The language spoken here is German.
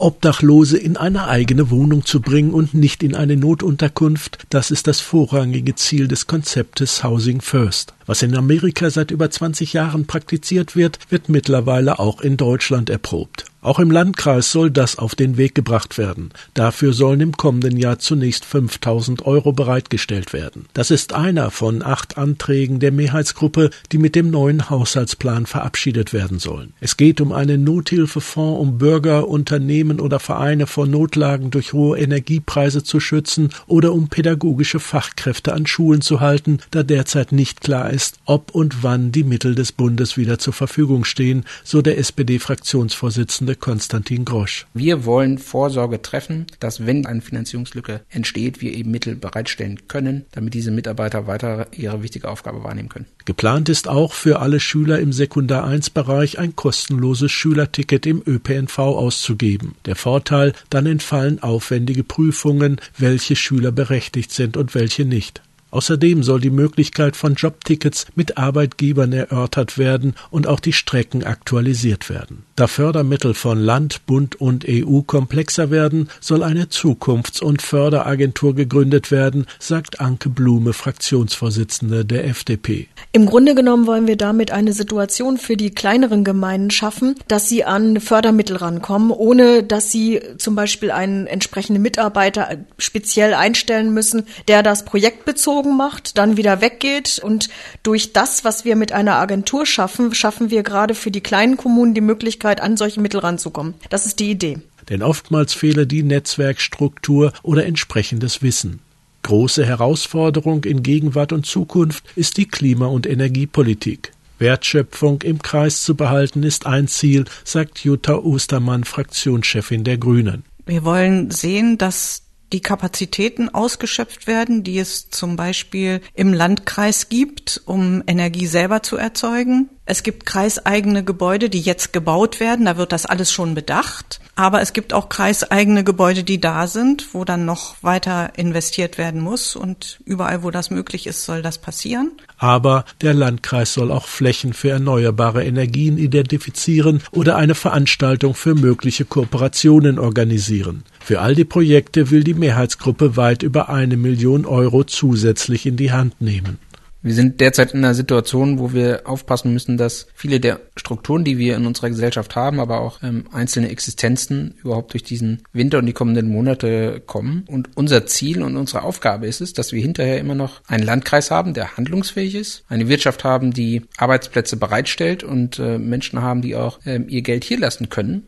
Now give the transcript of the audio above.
Obdachlose in eine eigene Wohnung zu bringen und nicht in eine Notunterkunft, das ist das vorrangige Ziel des Konzeptes Housing First. Was in Amerika seit über 20 Jahren praktiziert wird, wird mittlerweile auch in Deutschland erprobt. Auch im Landkreis soll das auf den Weg gebracht werden. Dafür sollen im kommenden Jahr zunächst 5000 Euro bereitgestellt werden. Das ist einer von acht Anträgen der Mehrheitsgruppe, die mit dem neuen Haushaltsplan verabschiedet werden sollen. Es geht um einen Nothilfefonds, um Bürger, Unternehmen oder Vereine vor Notlagen durch hohe Energiepreise zu schützen oder um pädagogische Fachkräfte an Schulen zu halten, da derzeit nicht klar ist, ob und wann die Mittel des Bundes wieder zur Verfügung stehen, so der SPD-Fraktionsvorsitzende Vorsitzende Konstantin Grosch. Wir wollen Vorsorge treffen, dass wenn eine Finanzierungslücke entsteht, wir eben Mittel bereitstellen können, damit diese Mitarbeiter weiter ihre wichtige Aufgabe wahrnehmen können. Geplant ist auch für alle Schüler im Sekundar 1 Bereich ein kostenloses Schülerticket im ÖPNV auszugeben. Der Vorteil, dann entfallen aufwendige Prüfungen, welche Schüler berechtigt sind und welche nicht. Außerdem soll die Möglichkeit von Jobtickets mit Arbeitgebern erörtert werden und auch die Strecken aktualisiert werden. Da Fördermittel von Land, Bund und EU komplexer werden, soll eine Zukunfts- und Förderagentur gegründet werden, sagt Anke Blume, Fraktionsvorsitzende der FDP. Im Grunde genommen wollen wir damit eine Situation für die kleineren Gemeinden schaffen, dass sie an Fördermittel rankommen, ohne dass sie zum Beispiel einen entsprechenden Mitarbeiter speziell einstellen müssen, der das Projekt bezogen bezogen macht, dann wieder weggeht. Und durch das, was wir mit einer Agentur schaffen, schaffen wir gerade für die kleinen Kommunen die Möglichkeit, an solche Mittel ranzukommen. Das ist die Idee. Denn oftmals fehle die Netzwerkstruktur oder entsprechendes Wissen. Große Herausforderung in Gegenwart und Zukunft ist die Klima- und Energiepolitik. Wertschöpfung im Kreis zu behalten ist ein Ziel, sagt Jutta Ostermann, Fraktionschefin der Grünen. Wir wollen sehen, dass die Kapazitäten ausgeschöpft werden, die es zum Beispiel im Landkreis gibt, um Energie selber zu erzeugen. Es gibt kreiseigene Gebäude, die jetzt gebaut werden, da wird das alles schon bedacht. Aber es gibt auch kreiseigene Gebäude, die da sind, wo dann noch weiter investiert werden muss. Und überall, wo das möglich ist, soll das passieren. Aber der Landkreis soll auch Flächen für erneuerbare Energien identifizieren oder eine Veranstaltung für mögliche Kooperationen organisieren. Für all die Projekte will die Mehrheitsgruppe weit über eine Million Euro zusätzlich in die Hand nehmen. Wir sind derzeit in einer Situation, wo wir aufpassen müssen, dass viele der Strukturen, die wir in unserer Gesellschaft haben, aber auch ähm, einzelne Existenzen überhaupt durch diesen Winter und die kommenden Monate kommen. Und unser Ziel und unsere Aufgabe ist es, dass wir hinterher immer noch einen Landkreis haben, der handlungsfähig ist, eine Wirtschaft haben, die Arbeitsplätze bereitstellt und äh, Menschen haben, die auch ähm, ihr Geld hier lassen können